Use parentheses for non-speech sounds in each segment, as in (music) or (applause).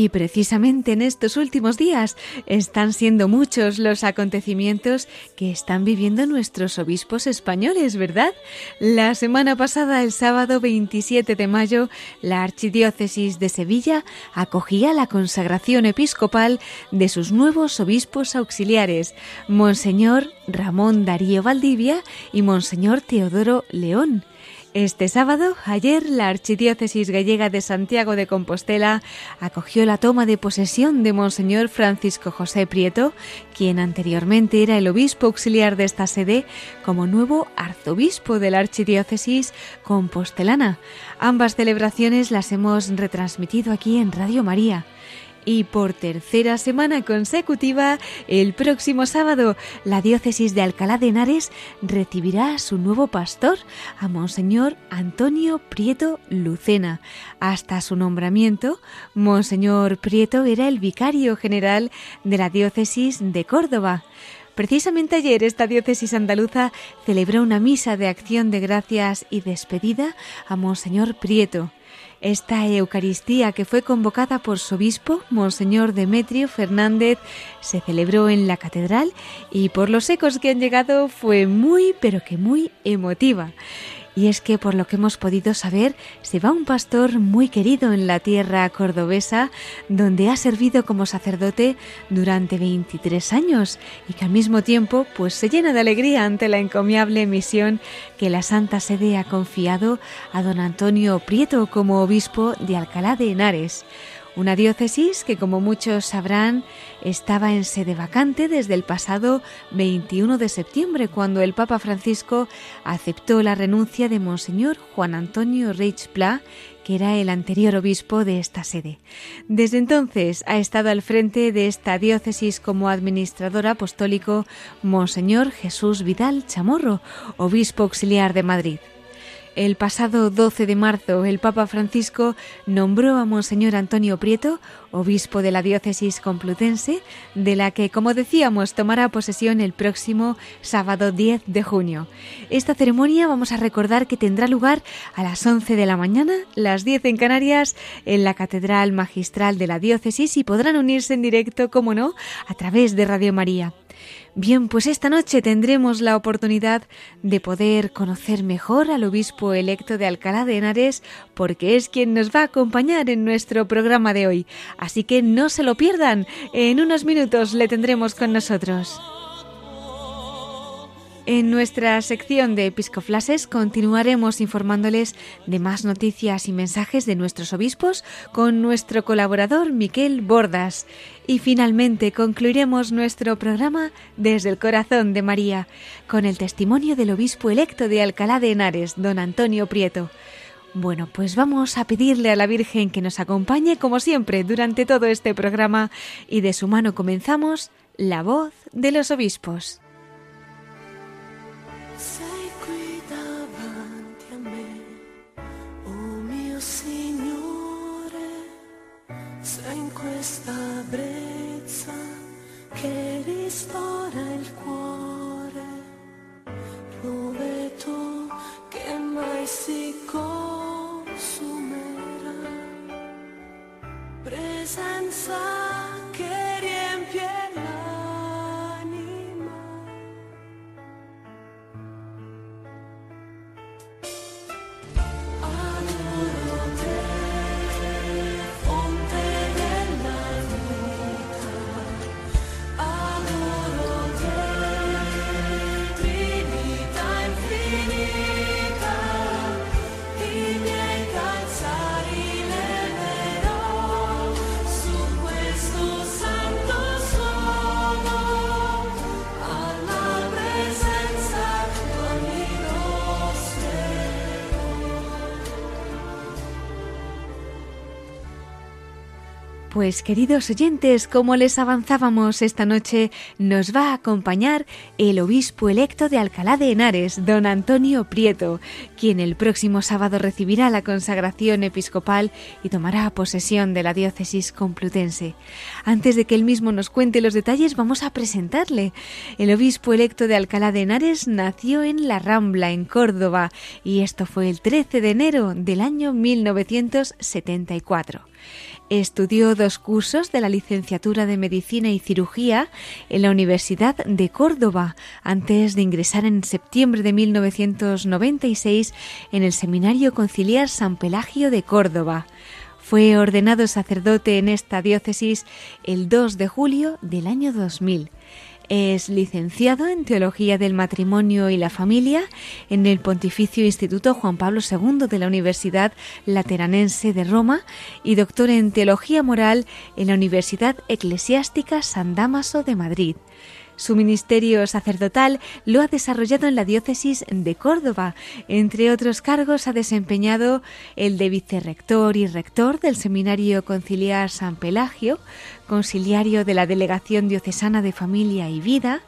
Y precisamente en estos últimos días están siendo muchos los acontecimientos que están viviendo nuestros obispos españoles, ¿verdad? La semana pasada, el sábado 27 de mayo, la Archidiócesis de Sevilla acogía la consagración episcopal de sus nuevos obispos auxiliares, Monseñor Ramón Darío Valdivia y Monseñor Teodoro León. Este sábado, ayer, la Archidiócesis Gallega de Santiago de Compostela acogió la toma de posesión de Monseñor Francisco José Prieto, quien anteriormente era el obispo auxiliar de esta sede, como nuevo arzobispo de la Archidiócesis compostelana. Ambas celebraciones las hemos retransmitido aquí en Radio María. Y por tercera semana consecutiva, el próximo sábado, la diócesis de Alcalá de Henares recibirá a su nuevo pastor, a Monseñor Antonio Prieto Lucena. Hasta su nombramiento, Monseñor Prieto era el vicario general de la diócesis de Córdoba. Precisamente ayer esta diócesis andaluza celebró una misa de acción de gracias y despedida a Monseñor Prieto. Esta Eucaristía que fue convocada por su obispo, Monseñor Demetrio Fernández, se celebró en la catedral y por los ecos que han llegado fue muy, pero que muy emotiva. Y es que por lo que hemos podido saber, se va un pastor muy querido en la tierra cordobesa, donde ha servido como sacerdote durante 23 años y que al mismo tiempo pues se llena de alegría ante la encomiable misión que la Santa Sede ha confiado a don Antonio Prieto como obispo de Alcalá de Henares una diócesis que, como muchos sabrán, estaba en sede vacante desde el pasado 21 de septiembre, cuando el Papa Francisco aceptó la renuncia de Monseñor Juan Antonio Reich Pla, que era el anterior obispo de esta sede. Desde entonces ha estado al frente de esta diócesis como administrador apostólico Monseñor Jesús Vidal Chamorro, obispo auxiliar de Madrid. El pasado 12 de marzo, el Papa Francisco nombró a Monseñor Antonio Prieto, obispo de la diócesis complutense, de la que, como decíamos, tomará posesión el próximo sábado 10 de junio. Esta ceremonia vamos a recordar que tendrá lugar a las 11 de la mañana, las 10 en Canarias, en la Catedral Magistral de la Diócesis y podrán unirse en directo, como no, a través de Radio María. Bien, pues esta noche tendremos la oportunidad de poder conocer mejor al obispo electo de Alcalá de Henares porque es quien nos va a acompañar en nuestro programa de hoy. Así que no se lo pierdan, en unos minutos le tendremos con nosotros. En nuestra sección de Episcoflases continuaremos informándoles de más noticias y mensajes de nuestros obispos con nuestro colaborador Miquel Bordas. Y finalmente concluiremos nuestro programa desde el corazón de María con el testimonio del obispo electo de Alcalá de Henares, don Antonio Prieto. Bueno, pues vamos a pedirle a la Virgen que nos acompañe como siempre durante todo este programa y de su mano comenzamos la voz de los obispos. ristora il cuore, lo tu che mai si consumerà. Presenza Pues queridos oyentes, como les avanzábamos esta noche, nos va a acompañar el obispo electo de Alcalá de Henares, don Antonio Prieto, quien el próximo sábado recibirá la consagración episcopal y tomará posesión de la diócesis complutense. Antes de que él mismo nos cuente los detalles, vamos a presentarle. El obispo electo de Alcalá de Henares nació en La Rambla, en Córdoba, y esto fue el 13 de enero del año 1974. Estudió dos cursos de la licenciatura de Medicina y Cirugía en la Universidad de Córdoba antes de ingresar en septiembre de 1996 en el Seminario Conciliar San Pelagio de Córdoba. Fue ordenado sacerdote en esta diócesis el 2 de julio del año 2000. Es licenciado en Teología del Matrimonio y la Familia en el Pontificio Instituto Juan Pablo II de la Universidad Lateranense de Roma y doctor en Teología Moral en la Universidad Eclesiástica San Damaso de Madrid. Su ministerio sacerdotal lo ha desarrollado en la diócesis de Córdoba. Entre otros cargos ha desempeñado el de vicerrector y rector del Seminario Conciliar San Pelagio, conciliario de la Delegación Diocesana de Familia y Vida,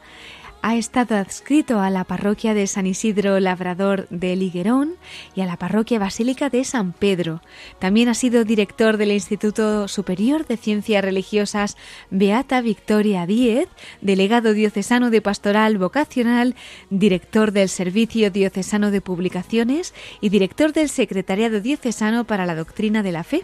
ha estado adscrito a la parroquia de San Isidro Labrador de Liguerón y a la parroquia basílica de San Pedro. También ha sido director del Instituto Superior de Ciencias Religiosas Beata Victoria Díez, delegado diocesano de Pastoral Vocacional, director del Servicio Diocesano de Publicaciones y director del Secretariado Diocesano para la Doctrina de la Fe.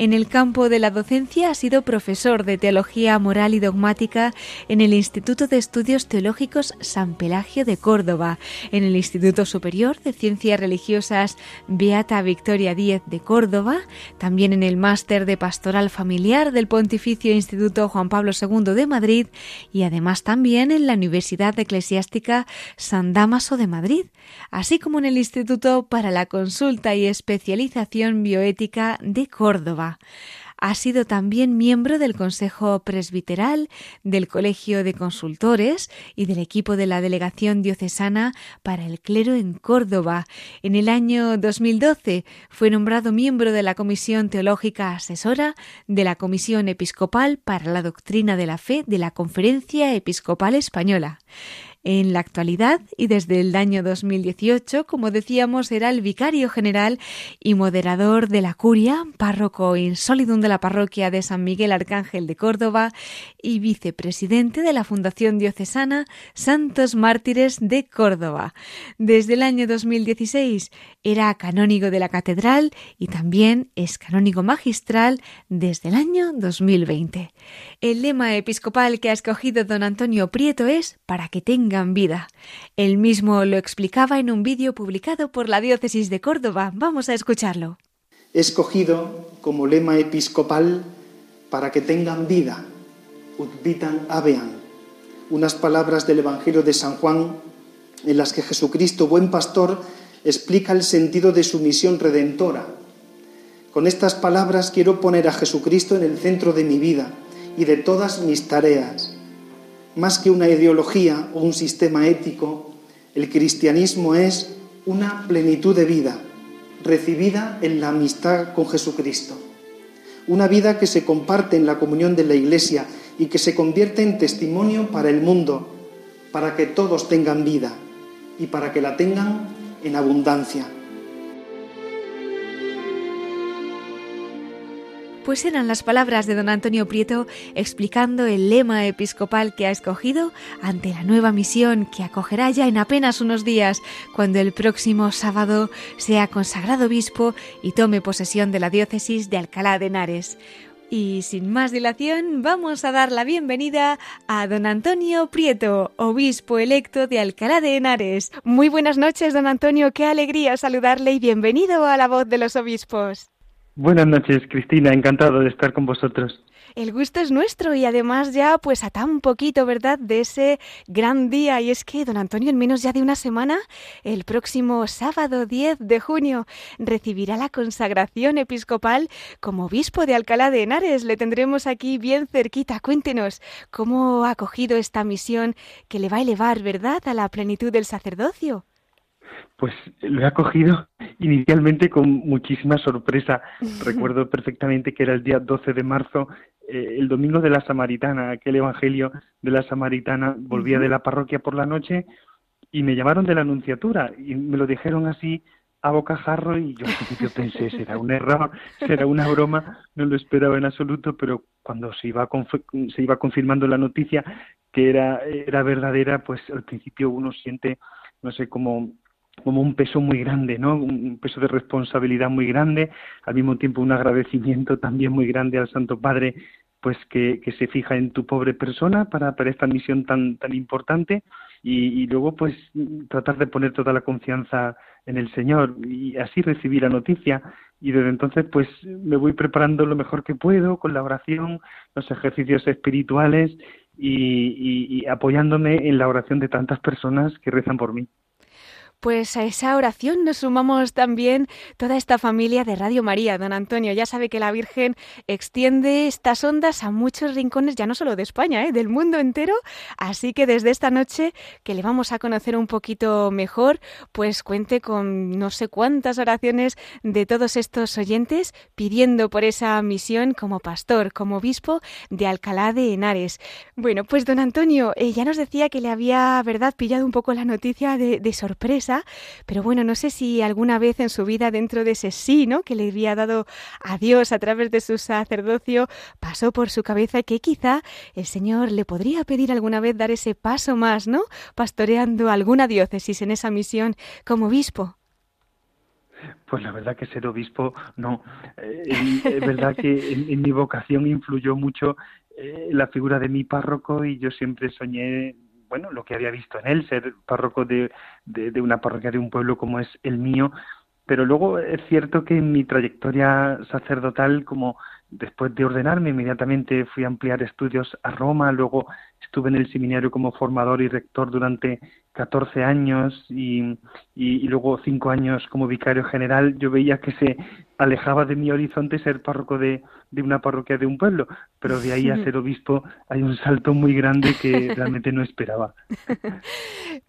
En el campo de la docencia ha sido profesor de Teología Moral y Dogmática en el Instituto de Estudios Teológicos San Pelagio de Córdoba, en el Instituto Superior de Ciencias Religiosas Beata Victoria Díez de Córdoba, también en el Máster de Pastoral Familiar del Pontificio Instituto Juan Pablo II de Madrid y además también en la Universidad Eclesiástica San Damaso de Madrid, así como en el Instituto para la Consulta y Especialización Bioética de Córdoba. Ha sido también miembro del Consejo Presbiteral, del Colegio de Consultores y del equipo de la Delegación Diocesana para el Clero en Córdoba. En el año 2012 fue nombrado miembro de la Comisión Teológica Asesora de la Comisión Episcopal para la Doctrina de la Fe de la Conferencia Episcopal Española. En la actualidad y desde el año 2018, como decíamos, era el vicario general y moderador de la curia, párroco insólidum de la parroquia de San Miguel Arcángel de Córdoba y vicepresidente de la Fundación Diocesana Santos Mártires de Córdoba. Desde el año 2016 era canónigo de la catedral y también es canónigo magistral desde el año 2020. El lema episcopal que ha escogido don Antonio Prieto es para que tengan vida. Él mismo lo explicaba en un vídeo publicado por la Diócesis de Córdoba. Vamos a escucharlo. He escogido como lema episcopal para que tengan vida, ut vitam habean, unas palabras del Evangelio de San Juan en las que Jesucristo, buen pastor, explica el sentido de su misión redentora. Con estas palabras quiero poner a Jesucristo en el centro de mi vida y de todas mis tareas. Más que una ideología o un sistema ético, el cristianismo es una plenitud de vida, recibida en la amistad con Jesucristo. Una vida que se comparte en la comunión de la Iglesia y que se convierte en testimonio para el mundo, para que todos tengan vida y para que la tengan en abundancia. Pues eran las palabras de don Antonio Prieto explicando el lema episcopal que ha escogido ante la nueva misión que acogerá ya en apenas unos días, cuando el próximo sábado sea consagrado obispo y tome posesión de la diócesis de Alcalá de Henares. Y sin más dilación, vamos a dar la bienvenida a don Antonio Prieto, obispo electo de Alcalá de Henares. Muy buenas noches, don Antonio, qué alegría saludarle y bienvenido a la voz de los obispos. Buenas noches, Cristina, encantado de estar con vosotros. El gusto es nuestro y además ya pues a tan poquito, ¿verdad?, de ese gran día. Y es que, don Antonio, en menos ya de una semana, el próximo sábado 10 de junio, recibirá la consagración episcopal como obispo de Alcalá de Henares. Le tendremos aquí bien cerquita. Cuéntenos cómo ha acogido esta misión que le va a elevar, ¿verdad?, a la plenitud del sacerdocio. Pues lo he acogido inicialmente con muchísima sorpresa. (laughs) Recuerdo perfectamente que era el día 12 de marzo, eh, el domingo de la Samaritana, aquel evangelio de la Samaritana. Volvía de la parroquia por la noche y me llamaron de la Anunciatura y me lo dijeron así a bocajarro y yo al principio pensé, será un error, será una broma, no lo esperaba en absoluto, pero cuando se iba, se iba confirmando la noticia que era, era verdadera, pues al principio uno siente, no sé, como como un peso muy grande, ¿no? Un peso de responsabilidad muy grande, al mismo tiempo un agradecimiento también muy grande al Santo Padre, pues que, se fija en tu pobre persona para, esta misión tan, tan importante y, luego pues tratar de poner toda la confianza en el Señor y así recibir la noticia y desde entonces pues me voy preparando lo mejor que puedo con la oración, los ejercicios espirituales y, y apoyándome en la oración de tantas personas que rezan por mí. Pues a esa oración nos sumamos también toda esta familia de Radio María. Don Antonio, ya sabe que la Virgen extiende estas ondas a muchos rincones, ya no solo de España, ¿eh? del mundo entero. Así que desde esta noche, que le vamos a conocer un poquito mejor, pues cuente con no sé cuántas oraciones de todos estos oyentes pidiendo por esa misión como pastor, como obispo de Alcalá de Henares. Bueno, pues don Antonio, eh, ya nos decía que le había, ¿verdad?, pillado un poco la noticia de, de sorpresa pero bueno, no sé si alguna vez en su vida dentro de ese sí, ¿no? Que le había dado a Dios a través de su sacerdocio, pasó por su cabeza que quizá el Señor le podría pedir alguna vez dar ese paso más, ¿no? Pastoreando alguna diócesis en esa misión como obispo. Pues la verdad que ser obispo, no. Eh, es verdad que (laughs) en, mi vocación influyó mucho eh, la figura de mi párroco y yo siempre soñé bueno, lo que había visto en él, ser párroco de, de, una parroquia de un pueblo como es el mío, pero luego es cierto que en mi trayectoria sacerdotal, como después de ordenarme, inmediatamente fui a ampliar estudios a Roma, luego estuve en el seminario como formador y rector durante 14 años y, y, luego cinco años como vicario general, yo veía que se alejaba de mi horizonte ser párroco de, de una parroquia de un pueblo, pero de ahí a ser obispo hay un salto muy grande que (laughs) realmente no esperaba.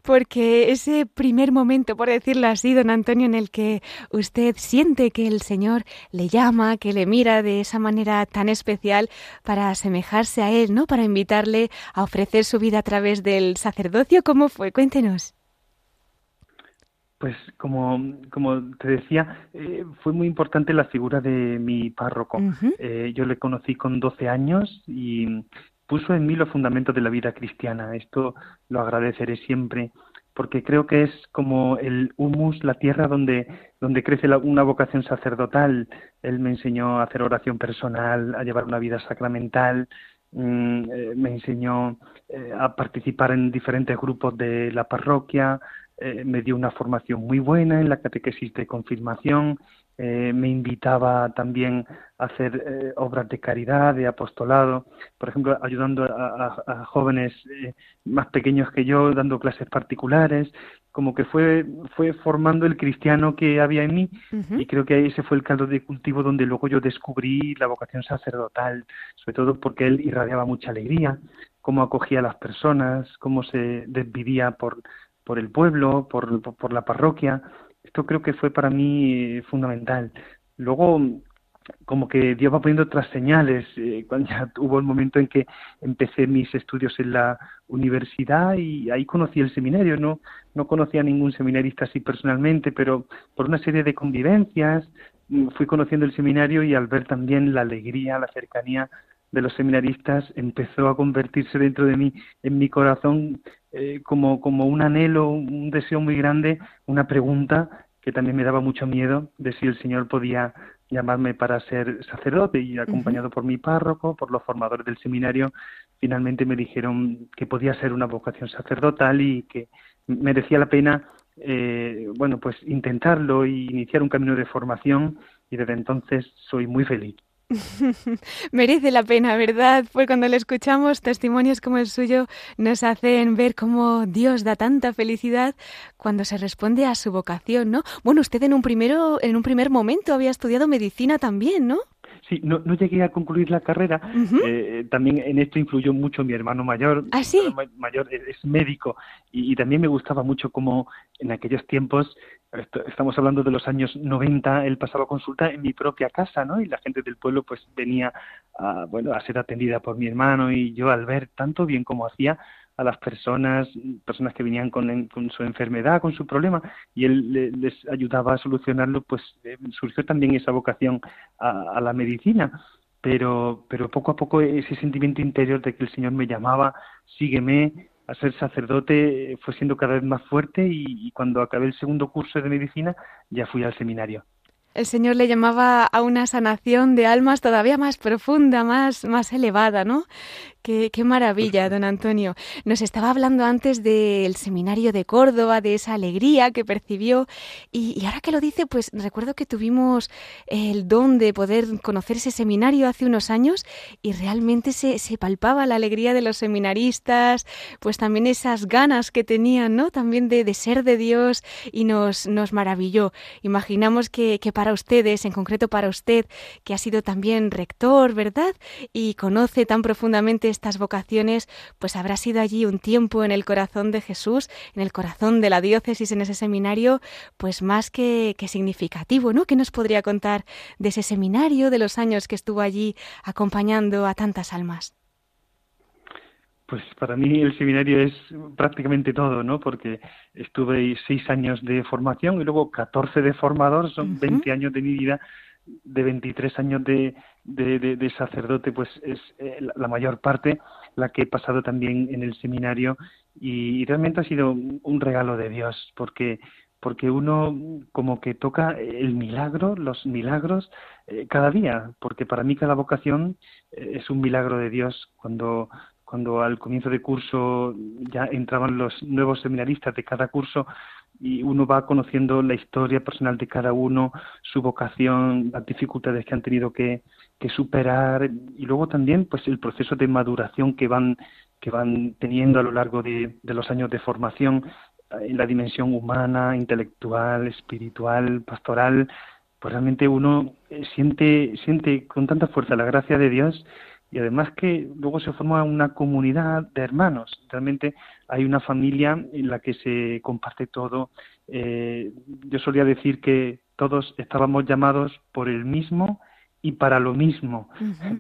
Porque ese primer momento, por decirlo así, don Antonio, en el que usted siente que el Señor le llama, que le mira de esa manera tan especial para asemejarse a Él, ¿no? Para invitarle a ofrecer su vida a través del sacerdocio, ¿cómo fue? Cuéntenos. Pues como, como te decía, eh, fue muy importante la figura de mi párroco. Eh, yo le conocí con 12 años y puso en mí los fundamentos de la vida cristiana. Esto lo agradeceré siempre porque creo que es como el humus, la tierra donde, donde crece una vocación sacerdotal. Él me enseñó a hacer oración personal, a llevar una vida sacramental, mm, eh, me enseñó a participar en diferentes grupos de la parroquia, eh, me dio una formación muy buena en la catequesis de confirmación, eh, me invitaba también a hacer eh, obras de caridad, de apostolado, por ejemplo, ayudando a, jóvenes más pequeños que yo, dando clases particulares, como que fue, fue formando el cristiano que había en mí y creo que ese fue el caldo de cultivo donde luego yo descubrí la vocación sacerdotal, sobre todo porque él irradiaba mucha alegría, cómo acogía a las personas, cómo se desvivía por por el pueblo, por, por la parroquia. Esto creo que fue para mí eh, fundamental. Luego, como que Dios va poniendo otras señales. Eh, cuando ya (laughs) hubo el momento en que empecé mis estudios en la universidad y ahí conocí el seminario. No, no conocía a ningún seminarista así personalmente, pero por una serie de convivencias mm, fui conociendo el seminario y al ver también la alegría, la cercanía de los seminaristas empezó a convertirse dentro de mí, en mi corazón, eh, como, como un anhelo, un deseo muy grande, una pregunta que también me daba mucho miedo de si el Señor podía llamarme para ser sacerdote y acompañado por mi párroco, por los formadores del seminario, finalmente me dijeron que podía ser una vocación sacerdotal y que merecía la pena, eh, bueno, pues intentarlo y iniciar un camino de formación y desde entonces soy muy feliz. (laughs) Merece la pena, ¿verdad? Pues cuando le escuchamos, testimonios como el suyo nos hacen ver cómo Dios da tanta felicidad cuando se responde a su vocación, ¿no? Bueno, usted en un primero, en un primer momento había estudiado medicina también, ¿no? Sí, no, no llegué a concluir la carrera. Eh, también en esto influyó mucho mi hermano mayor. ¿Ah, sí? mayor es, médico y, también me gustaba mucho como en aquellos tiempos, estamos hablando de los años 90, él pasaba consulta en mi propia casa, ¿no? Y la gente del pueblo pues venía a, bueno, a ser atendida por mi hermano y yo al ver tanto bien como hacía, a las personas, personas que venían con, su enfermedad, con su problema, y él les ayudaba a solucionarlo, pues eh, surgió también esa vocación a, la medicina. Pero, pero poco a poco ese sentimiento interior de que el Señor me llamaba, sígueme, a ser sacerdote, fue siendo cada vez más fuerte y cuando acabé el segundo curso de medicina ya fui al seminario el Señor le llamaba a una sanación de almas todavía más profunda, más, más elevada, ¿no? Qué, qué, maravilla, don Antonio. Nos estaba hablando antes del seminario de Córdoba, de esa alegría que percibió. Y, ahora que lo dice, pues recuerdo que tuvimos el don de poder conocer ese seminario hace unos años y realmente se, se palpaba la alegría de los seminaristas, pues también esas ganas que tenían, ¿no? También de, de ser de Dios y nos, nos maravilló. Imaginamos que, que para ustedes, en concreto para usted, que ha sido también rector, ¿verdad? Y conoce tan profundamente estas vocaciones, pues habrá sido allí un tiempo en el corazón de Jesús, en el corazón de la diócesis, en ese seminario, pues más que, significativo, ¿no? ¿Qué nos podría contar de ese seminario, de los años que estuvo allí acompañando a tantas almas? Pues para mí el seminario es prácticamente todo, ¿no? Porque estuve seis años de formación y luego 14 de formador, son 20 años de mi vida, de 23 años de, de, sacerdote, pues es eh, la mayor parte la que he pasado también en el seminario y, realmente ha sido un regalo de Dios, porque porque uno como que toca el milagro, los milagros eh, cada día, porque para mí cada vocación eh, es un milagro de Dios cuando cuando al comienzo de curso ya entraban los nuevos seminaristas de cada curso y uno va conociendo la historia personal de cada uno, su vocación, las dificultades que han tenido que, superar y luego también pues el proceso de maduración que van que van teniendo a lo largo de, de los años de formación en la dimensión humana, intelectual, espiritual, pastoral, pues realmente uno siente siente con tanta fuerza la gracia de Dios y además que luego se forma una comunidad de hermanos. Realmente hay una familia en la que se comparte todo. Eh, yo solía decir que todos estábamos llamados por el mismo y para lo mismo,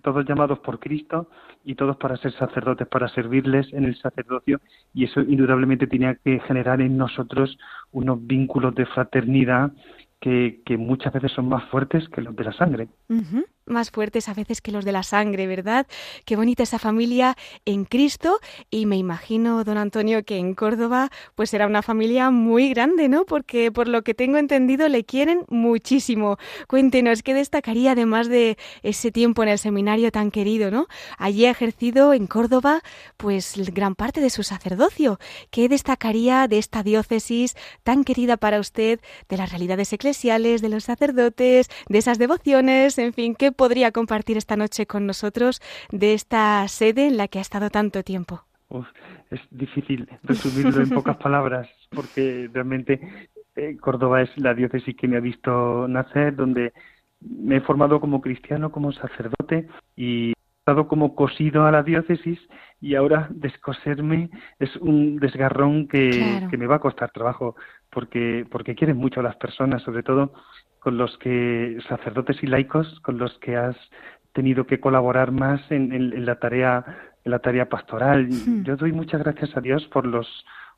todos llamados por Cristo y todos para ser sacerdotes, para servirles en el sacerdocio. Y eso indudablemente tenía que generar en nosotros unos vínculos de fraternidad que, que muchas veces son más fuertes que los de la sangre más fuertes a veces que los de la sangre, ¿verdad? Qué bonita esa familia en Cristo y me imagino, don Antonio, que en Córdoba pues será una familia muy grande, ¿no? Porque por lo que tengo entendido le quieren muchísimo. Cuéntenos, ¿qué destacaría además de ese tiempo en el seminario tan querido, ¿no? Allí ha ejercido en Córdoba pues gran parte de su sacerdocio. ¿Qué destacaría de esta diócesis tan querida para usted, de las realidades eclesiales, de los sacerdotes, de esas devociones, en fin, qué podría compartir esta noche con nosotros de esta sede en la que ha estado tanto tiempo? es difícil resumirlo en pocas (laughs) palabras, porque realmente eh, Córdoba es la diócesis que me ha visto nacer, donde me he formado como cristiano, como sacerdote y he estado como cosido a la diócesis y ahora descoserme es un desgarrón que, que me va a costar trabajo porque porque quieren mucho a las personas, sobre todo con los que, sacerdotes y laicos, con los que has tenido que colaborar más en, la tarea en la tarea pastoral. Hmm. Yo doy muchas gracias a Dios por los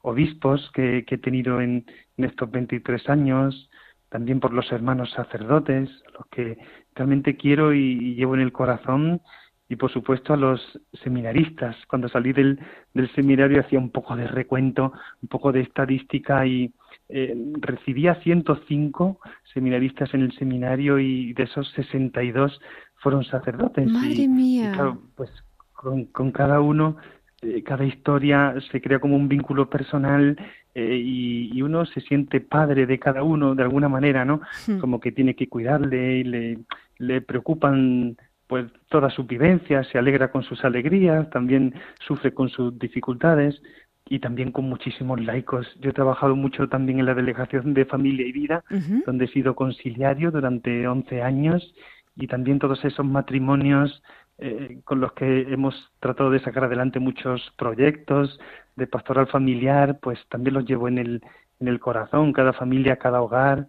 obispos que, he tenido en, estos 23 años, también por los hermanos sacerdotes, los que realmente quiero y, llevo en el corazón, y por supuesto a los seminaristas. Cuando salí del, del seminario hacía un poco de recuento, un poco de estadística y, eh, recibía 105 seminaristas en el seminario y de esos 62 fueron sacerdotes. Madre mía. pues con, cada uno, eh, cada historia se crea como un vínculo personal eh, y, uno se siente padre de cada uno de alguna manera, ¿no? Hmm. Como que tiene que cuidarle y le, le preocupan pues todas sus vivencias, se alegra con sus alegrías, también sufre con sus dificultades y también con muchísimos laicos. Yo he trabajado mucho también en la Delegación de Familia y Vida, donde he sido conciliario durante 11 años y también todos esos matrimonios eh, con los que hemos tratado de sacar adelante muchos proyectos de pastoral familiar, pues también los llevo en el, en el corazón, cada familia, cada hogar.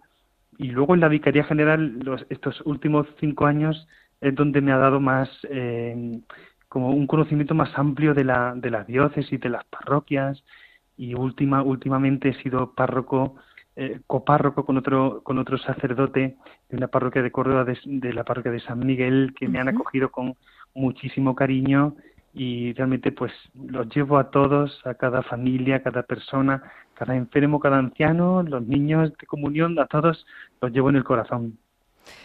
Y luego en la Vicaría General, los, estos últimos cinco años es donde me ha dado más, eh, como un conocimiento más amplio de la, de la diócesis, de las parroquias. Y última, últimamente he sido párroco, eh, copárroco con otro, con otro sacerdote de una parroquia de Córdoba, de, la parroquia de San Miguel, que me han acogido con muchísimo cariño y realmente pues los llevo a todos, a cada familia, a cada persona, cada enfermo, cada anciano, los niños de comunión, a todos los llevo en el corazón.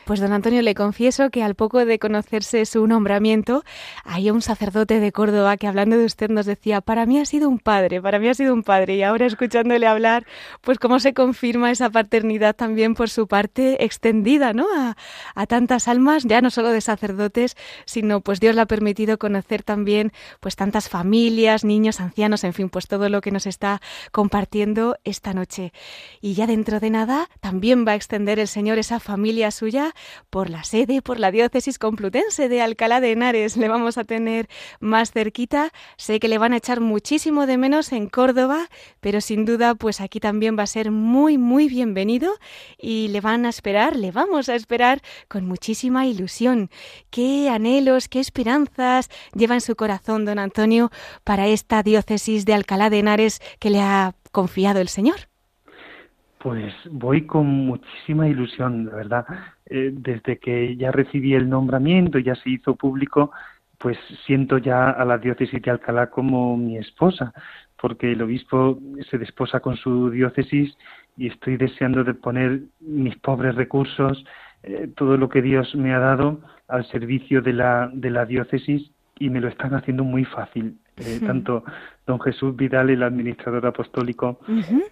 Pues don Antonio, le confieso que al poco de conocerse su nombramiento, hay un sacerdote de Córdoba que hablando de usted nos decía, para mí ha sido un padre, para mí ha sido un padre. Y ahora escuchándole hablar, pues cómo se confirma esa paternidad también por su parte extendida, ¿no? A, tantas almas, ya no solo de sacerdotes, sino pues Dios le ha permitido conocer también pues tantas familias, niños, ancianos, en fin, pues todo lo que nos está compartiendo esta noche. Y ya dentro de nada también va a extender el Señor esa familia suya por la sede, por la diócesis complutense de Alcalá de Henares. Le vamos a tener más cerquita. Sé que le van a echar muchísimo de menos en Córdoba, pero sin duda, pues aquí también va a ser muy, muy bienvenido y le van a esperar, le vamos a esperar con muchísima ilusión. ¿Qué anhelos, qué esperanzas lleva en su corazón don Antonio para esta diócesis de Alcalá de Henares que le ha confiado el Señor? Pues voy con muchísima ilusión, de verdad. Eh, desde que ya recibí el nombramiento, ya se hizo público, pues siento ya a la diócesis de Alcalá como mi esposa, porque el obispo se desposa con su diócesis y estoy deseando de poner mis pobres recursos, eh, todo lo que Dios me ha dado al servicio de la, de la diócesis y me lo están haciendo muy fácil. Eh, tanto don Jesús Vidal, el administrador apostólico,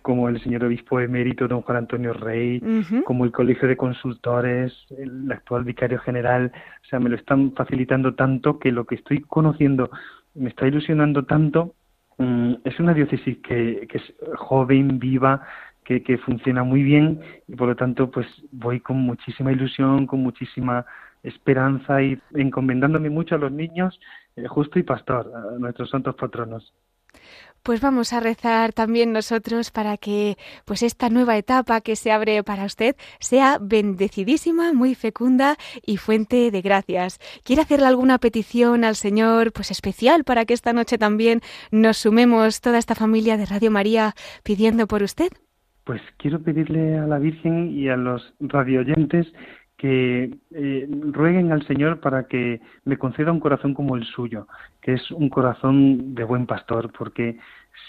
como el señor obispo emérito, don Juan Antonio Rey, como el colegio de consultores, el actual vicario general, o sea, me lo están facilitando tanto que lo que estoy conociendo me está ilusionando tanto. Mm, es una diócesis que, que es joven, viva, que, que, funciona muy bien y por lo tanto pues voy con muchísima ilusión, con muchísima esperanza y encomendándome mucho a los niños eh, justo y pastor, a nuestros santos patronos. Pues vamos a rezar también nosotros para que pues esta nueva etapa que se abre para usted sea bendecidísima, muy fecunda y fuente de gracias. ¿Quiere hacerle alguna petición al Señor pues especial para que esta noche también nos sumemos toda esta familia de Radio María pidiendo por usted? Pues quiero pedirle a la Virgen y a los radioyentes que eh, rueguen al Señor para que me conceda un corazón como el suyo, que es un corazón de buen pastor, porque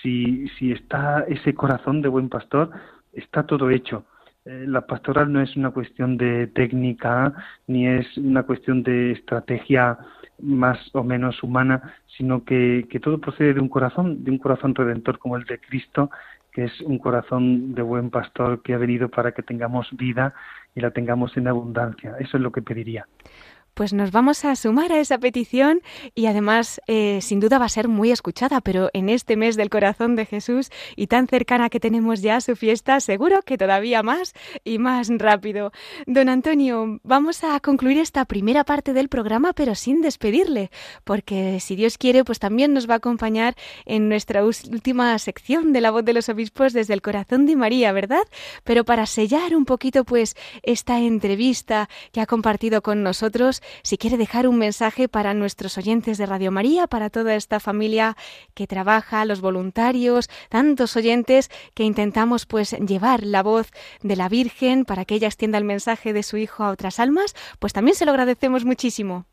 si, si está ese corazón de buen pastor, está todo hecho. Eh, la pastoral no es una cuestión de técnica, ni es una cuestión de estrategia más o menos humana, sino que, que todo procede de un corazón, de un corazón redentor como el de Cristo, que es un corazón de buen pastor que ha venido para que tengamos vida y la tengamos en abundancia. Eso es lo que pediría pues nos vamos a sumar a esa petición y además eh, sin duda va a ser muy escuchada, pero en este mes del corazón de Jesús y tan cercana que tenemos ya su fiesta, seguro que todavía más y más rápido. Don Antonio, vamos a concluir esta primera parte del programa, pero sin despedirle, porque si Dios quiere, pues también nos va a acompañar en nuestra última sección de la voz de los obispos desde el corazón de María, ¿verdad? Pero para sellar un poquito pues esta entrevista que ha compartido con nosotros, si quiere dejar un mensaje para nuestros oyentes de Radio María, para toda esta familia que trabaja, los voluntarios, tantos oyentes que intentamos pues llevar la voz de la Virgen para que ella extienda el mensaje de su Hijo a otras almas, pues también se lo agradecemos muchísimo.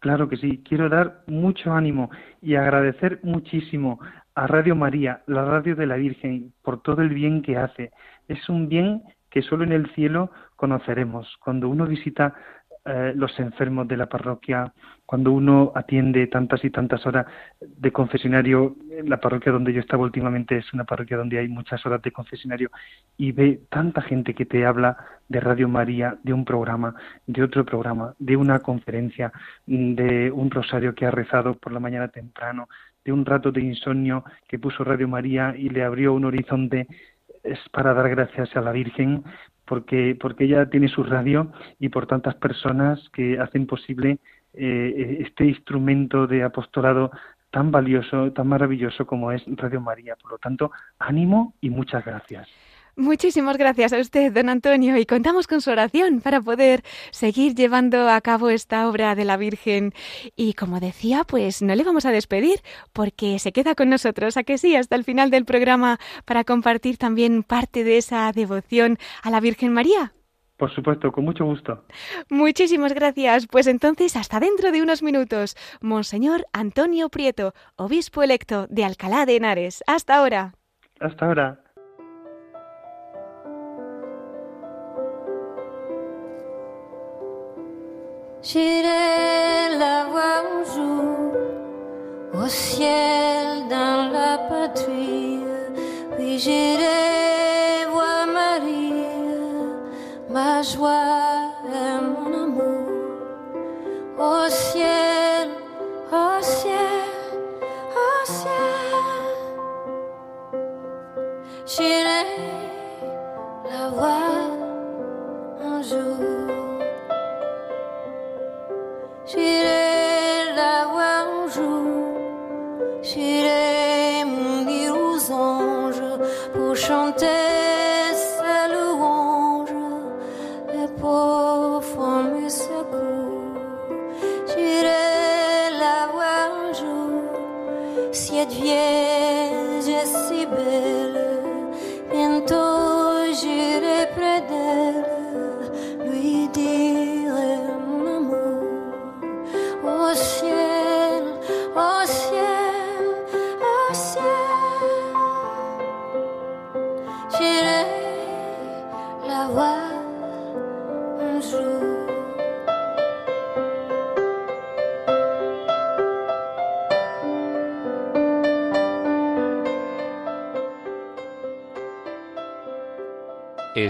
Claro que sí, quiero dar mucho ánimo y agradecer muchísimo a Radio María, la radio de la Virgen, por todo el bien que hace. Es un bien que solo en el cielo conoceremos. Cuando uno visita eh, los enfermos de la parroquia, cuando uno atiende tantas y tantas horas de confesionario, la parroquia donde yo estaba últimamente es una parroquia donde hay muchas horas de confesionario y ve tanta gente que te habla de Radio María, de un programa, de otro programa, de una conferencia, de un rosario que ha rezado por la mañana temprano, de un rato de insomnio que puso Radio María y le abrió un horizonte es para dar gracias a la Virgen porque, porque ella tiene su radio y por tantas personas que hacen posible eh, este instrumento de apostolado tan valioso, tan maravilloso como es Radio María. Por lo tanto, ánimo y muchas gracias. Muchísimas gracias a usted, don Antonio, y contamos con su oración para poder seguir llevando a cabo esta obra de la Virgen. Y como decía, pues no le vamos a despedir porque se queda con nosotros, a que sí, hasta el final del programa para compartir también parte de esa devoción a la Virgen María. Por supuesto, con mucho gusto. Muchísimas gracias. Pues entonces, hasta dentro de unos minutos. Monseñor Antonio Prieto, obispo electo de Alcalá de Henares. Hasta ahora. Hasta ahora. J'irai la voir un jour au ciel dans la patrie. Oui, j'irai voir Marie, ma joie et mon amour. Au ciel, au ciel, au ciel. J'irai la voir chanter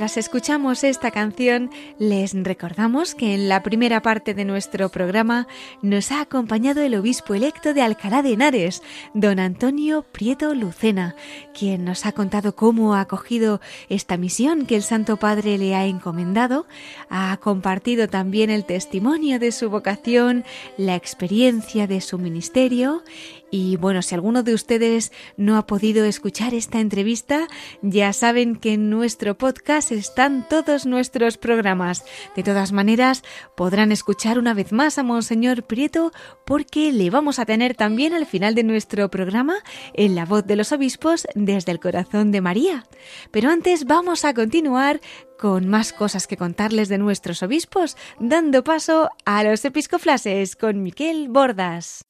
Mientras escuchamos esta canción, les recordamos que en la primera parte de nuestro programa nos ha acompañado el obispo electo de Alcalá de Henares, don Antonio Prieto Lucena, quien nos ha contado cómo ha acogido esta misión que el Santo Padre le ha encomendado, ha compartido también el testimonio de su vocación, la experiencia de su ministerio y bueno, si alguno de ustedes no ha podido escuchar esta entrevista, ya saben que en nuestro podcast están todos nuestros programas. De todas maneras, podrán escuchar una vez más a Monseñor Prieto porque le vamos a tener también al final de nuestro programa en la voz de los obispos desde el corazón de María. Pero antes vamos a continuar con más cosas que contarles de nuestros obispos, dando paso a los episcoflases con Miquel Bordas.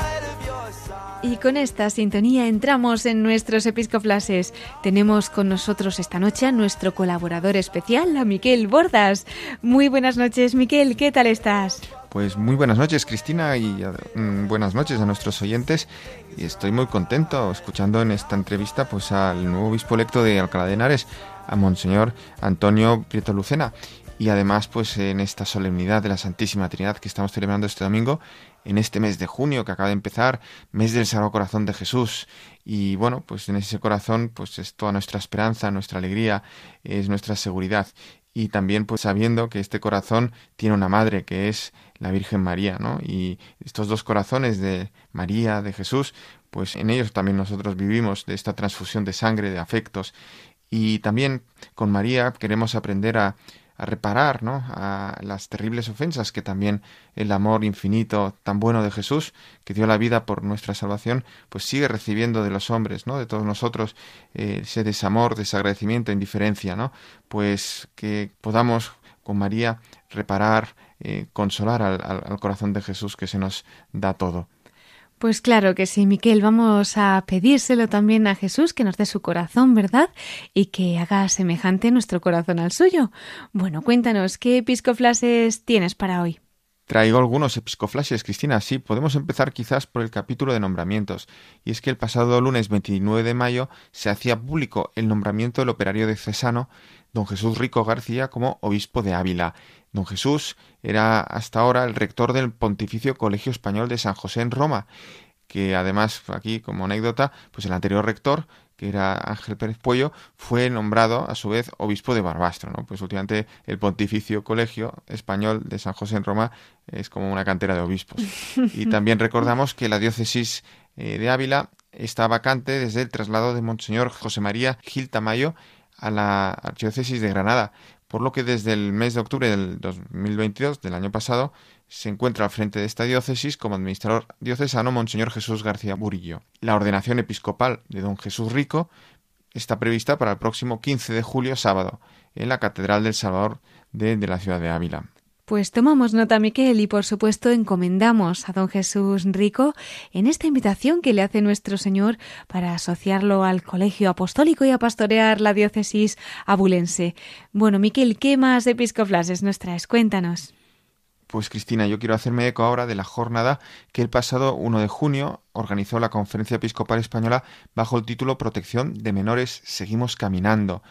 Y con esta sintonía entramos en nuestros episcoflases. Tenemos con nosotros esta noche a nuestro colaborador especial, a Miquel Bordas. Muy buenas noches, Miquel, ¿qué tal estás? Pues muy buenas noches, Cristina, y mm, buenas noches a nuestros oyentes. Y estoy muy contento escuchando en esta entrevista pues al nuevo obispo electo de Alcalá de Henares, a Monseñor Antonio Prieto Lucena. Y además, pues en esta solemnidad de la Santísima Trinidad que estamos celebrando este domingo, en este mes de junio que acaba de empezar, mes del Sagrado Corazón de Jesús. Y bueno, pues en ese corazón, pues es toda nuestra esperanza, nuestra alegría, es nuestra seguridad. Y también pues sabiendo que este corazón tiene una madre que es la Virgen María, ¿no? Y estos dos corazones de María, de Jesús, pues en ellos también nosotros vivimos de esta transfusión de sangre, de afectos. Y también con María queremos aprender a, a reparar ¿no? a las terribles ofensas que también el amor infinito tan bueno de Jesús, que dio la vida por nuestra salvación, pues sigue recibiendo de los hombres, ¿no? de todos nosotros, eh, ese desamor, desagradecimiento, indiferencia, ¿no? pues que podamos con María reparar, eh, consolar al corazón de Jesús que se nos da todo. Pues claro que sí, Miquel. Vamos a pedírselo también a Jesús que nos dé su corazón, ¿verdad? Y que haga semejante nuestro corazón al suyo. Bueno, cuéntanos, ¿qué episcoflases tienes para hoy? Traigo algunos episcoflases, Cristina. Sí, podemos empezar quizás por el capítulo de nombramientos. Y es que el pasado lunes 29 de mayo se hacía público el nombramiento del operario de Cesano, don Jesús Rico García, como obispo de Ávila. Don Jesús era hasta ahora el rector del Pontificio Colegio Español de San José en Roma, que además, aquí como anécdota, pues el anterior rector, que era Ángel Pérez Puello, fue nombrado a su vez obispo de Barbastro, ¿no? Pues últimamente el Pontificio Colegio Español de San José en Roma es como una cantera de obispos. (laughs) Y también recordamos que la diócesis eh, de Ávila está vacante desde el traslado de Monseñor José María Gil Tamayo a la archidiócesis de Granada, por lo que desde el mes de octubre del 2022, del año pasado, se encuentra al frente de esta diócesis como administrador diocesano Monseñor Jesús García Burillo. La ordenación episcopal de don Jesús Rico está prevista para el próximo 15 de julio, sábado, en la Catedral del Salvador de, de la ciudad de Ávila. Pues tomamos nota, Miquel, y por supuesto encomendamos a don Jesús Rico en esta invitación que le hace nuestro Señor para asociarlo al colegio apostólico y a pastorear la diócesis abulense. Bueno, Miquel, ¿qué más episcoflases nos traes? Cuéntanos. Pues Cristina, yo quiero hacerme eco ahora de la jornada que el pasado 1 de junio organizó la Conferencia Episcopal Española bajo el título Protección de Menores Seguimos Caminando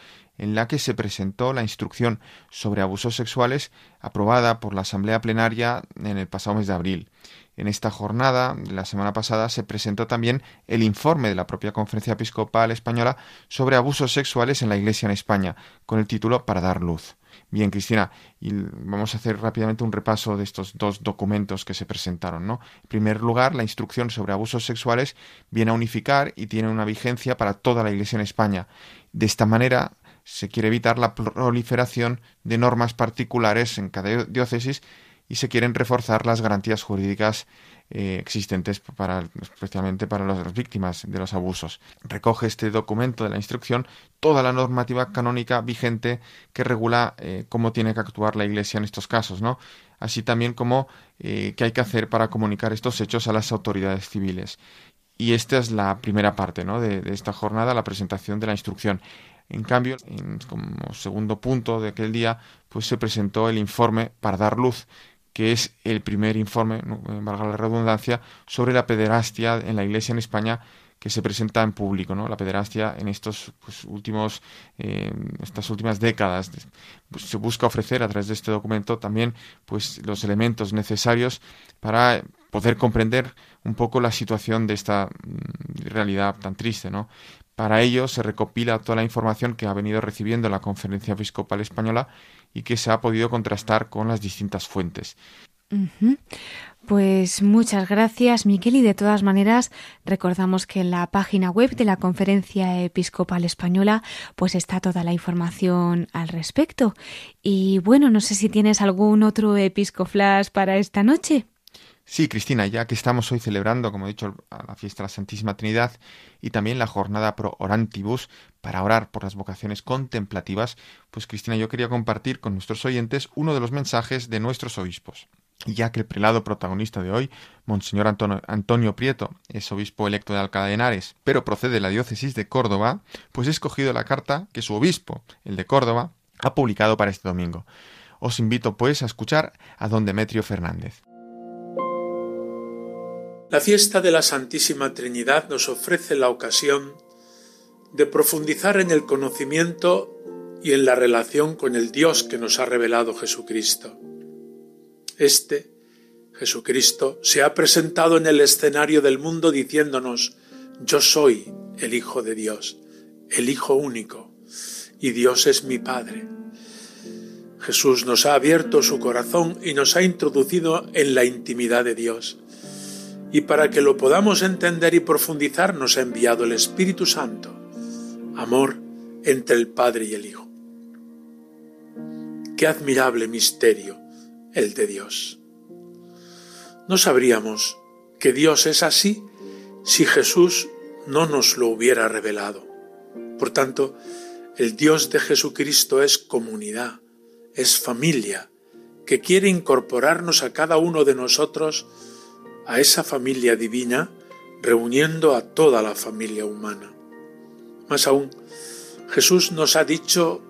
en la que se presentó la instrucción sobre abusos sexuales aprobada por la Asamblea Plenaria en el pasado mes de abril. En esta jornada, la semana pasada, se presentó también el informe de la propia Conferencia Episcopal Española sobre abusos sexuales en la Iglesia en España, con el título Para dar luz. Bien, Cristina, y vamos a hacer rápidamente un repaso de estos dos documentos que se presentaron. ¿no? En primer lugar, la instrucción sobre abusos sexuales viene a unificar y tiene una vigencia para toda la Iglesia en España. De esta manera, se quiere evitar la proliferación de normas particulares en cada diócesis y se quieren reforzar las garantías jurídicas eh, existentes para, especialmente para las víctimas de los abusos. Recoge este documento de la instrucción toda la normativa canónica vigente que regula eh, cómo tiene que actuar la Iglesia en estos casos, ¿no? Así también como eh, qué hay que hacer para comunicar estos hechos a las autoridades civiles. Y esta es la primera parte ¿no? de, de esta jornada, la presentación de la instrucción. En cambio, como segundo punto de aquel día, pues se presentó el informe para dar luz, que es el primer informe, valga la redundancia, sobre la pederastia en la Iglesia en España que se presenta en público, ¿no? La pederastia en estos pues, últimos, eh, estas últimas décadas pues, se busca ofrecer a través de este documento también, pues, los elementos necesarios para poder comprender un poco la situación de esta mm, realidad tan triste, ¿no? Para ello se recopila toda la información que ha venido recibiendo la Conferencia Episcopal Española y que se ha podido contrastar con las distintas fuentes. Pues muchas gracias, Miquel, y de todas maneras recordamos que en la página web de la Conferencia Episcopal Española pues está toda la información al respecto. Y bueno, no sé si tienes algún otro episcoflash para esta noche. Sí, Cristina, ya que estamos hoy celebrando, como he dicho, la fiesta de la Santísima Trinidad y también la jornada pro orantibus para orar por las vocaciones contemplativas, pues Cristina, yo quería compartir con nuestros oyentes uno de los mensajes de nuestros obispos. Ya que el prelado protagonista de hoy, Monseñor Antonio, Antonio Prieto, es obispo electo de Alcalá de Henares, pero procede de la diócesis de Córdoba, pues he escogido la carta que su obispo, el de Córdoba, ha publicado para este domingo. Os invito pues a escuchar a don Demetrio Fernández. La fiesta de la Santísima Trinidad nos ofrece la ocasión de profundizar en el conocimiento y en la relación con el Dios que nos ha revelado Jesucristo. Este, Jesucristo, se ha presentado en el escenario del mundo diciéndonos, yo soy el Hijo de Dios, el Hijo único, y Dios es mi Padre. Jesús nos ha abierto su corazón y nos ha introducido en la intimidad de Dios y para que lo podamos entender y profundizar nos ha enviado el Espíritu Santo, amor entre el Padre y el Hijo. Qué admirable misterio el de Dios. No sabríamos que Dios es así si Jesús no nos lo hubiera revelado. Por tanto, el Dios de Jesucristo es comunidad, es familia, que quiere incorporarnos a cada uno de nosotros a esa familia divina, reuniendo a toda la familia humana. Más aún, Jesús nos ha dicho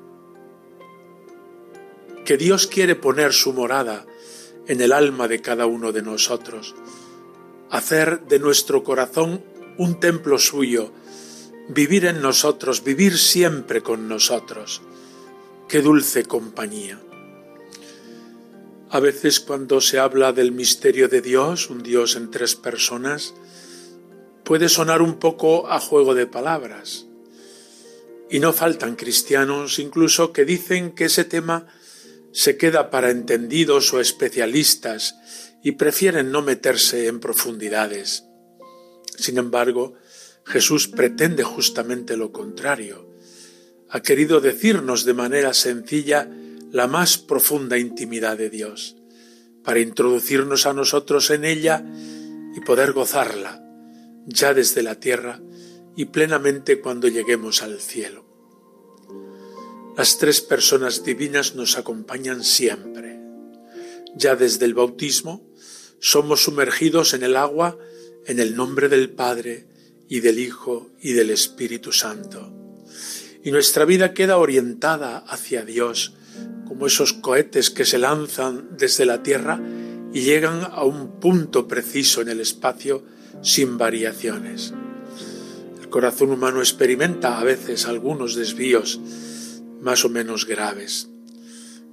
que Dios quiere poner su morada en el alma de cada uno de nosotros, hacer de nuestro corazón un templo suyo, vivir en nosotros, vivir siempre con nosotros. Qué dulce compañía. A veces cuando se habla del misterio de Dios, un Dios en tres personas, puede sonar un poco a juego de palabras. Y no faltan cristianos incluso que dicen que ese tema se queda para entendidos o especialistas y prefieren no meterse en profundidades. Sin embargo, Jesús pretende justamente lo contrario. Ha querido decirnos de manera sencilla la más profunda intimidad de Dios, para introducirnos a nosotros en ella y poder gozarla ya desde la tierra y plenamente cuando lleguemos al cielo. Las tres personas divinas nos acompañan siempre. Ya desde el bautismo somos sumergidos en el agua en el nombre del Padre y del Hijo y del Espíritu Santo. Y nuestra vida queda orientada hacia Dios, como esos cohetes que se lanzan desde la Tierra y llegan a un punto preciso en el espacio sin variaciones. El corazón humano experimenta a veces algunos desvíos más o menos graves.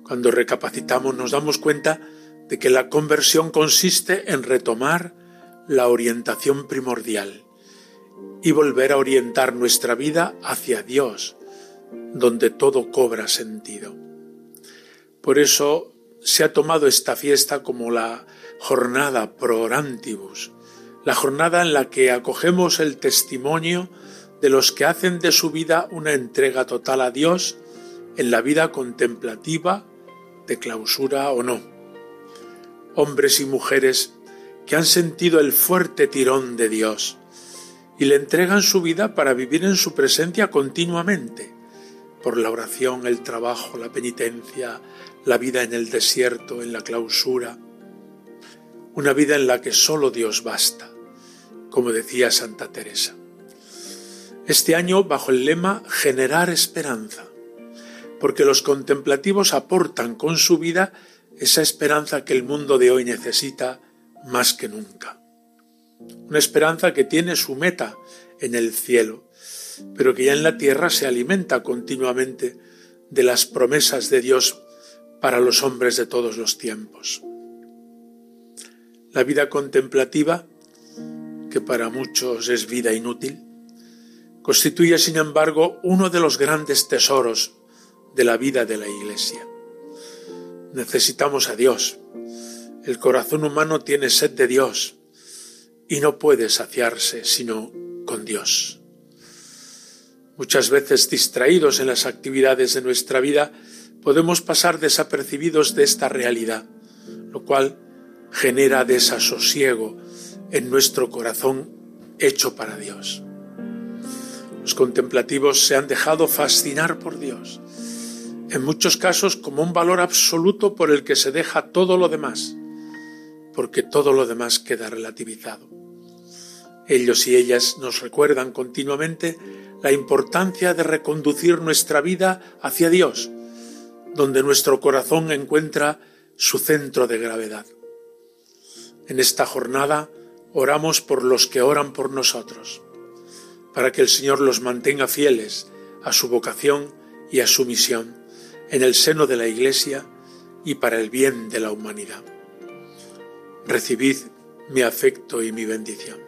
Cuando recapacitamos nos damos cuenta de que la conversión consiste en retomar la orientación primordial y volver a orientar nuestra vida hacia Dios, donde todo cobra sentido. Por eso se ha tomado esta fiesta como la jornada pro orantibus, la jornada en la que acogemos el testimonio de los que hacen de su vida una entrega total a Dios en la vida contemplativa, de clausura o no. Hombres y mujeres que han sentido el fuerte tirón de Dios y le entregan su vida para vivir en su presencia continuamente, por la oración, el trabajo, la penitencia, la vida en el desierto, en la clausura, una vida en la que solo Dios basta, como decía Santa Teresa. Este año bajo el lema Generar esperanza, porque los contemplativos aportan con su vida esa esperanza que el mundo de hoy necesita más que nunca. Una esperanza que tiene su meta en el cielo, pero que ya en la tierra se alimenta continuamente de las promesas de Dios para los hombres de todos los tiempos. La vida contemplativa, que para muchos es vida inútil, constituye sin embargo uno de los grandes tesoros de la vida de la Iglesia. Necesitamos a Dios. El corazón humano tiene sed de Dios y no puede saciarse sino con Dios. Muchas veces distraídos en las actividades de nuestra vida, podemos pasar desapercibidos de esta realidad, lo cual genera desasosiego en nuestro corazón hecho para Dios. Los contemplativos se han dejado fascinar por Dios, en muchos casos como un valor absoluto por el que se deja todo lo demás, porque todo lo demás queda relativizado. Ellos y ellas nos recuerdan continuamente la importancia de reconducir nuestra vida hacia Dios, donde nuestro corazón encuentra su centro de gravedad. En esta jornada oramos por los que oran por nosotros, para que el Señor los mantenga fieles a su vocación y a su misión en el seno de la Iglesia y para el bien de la humanidad. Recibid mi afecto y mi bendición.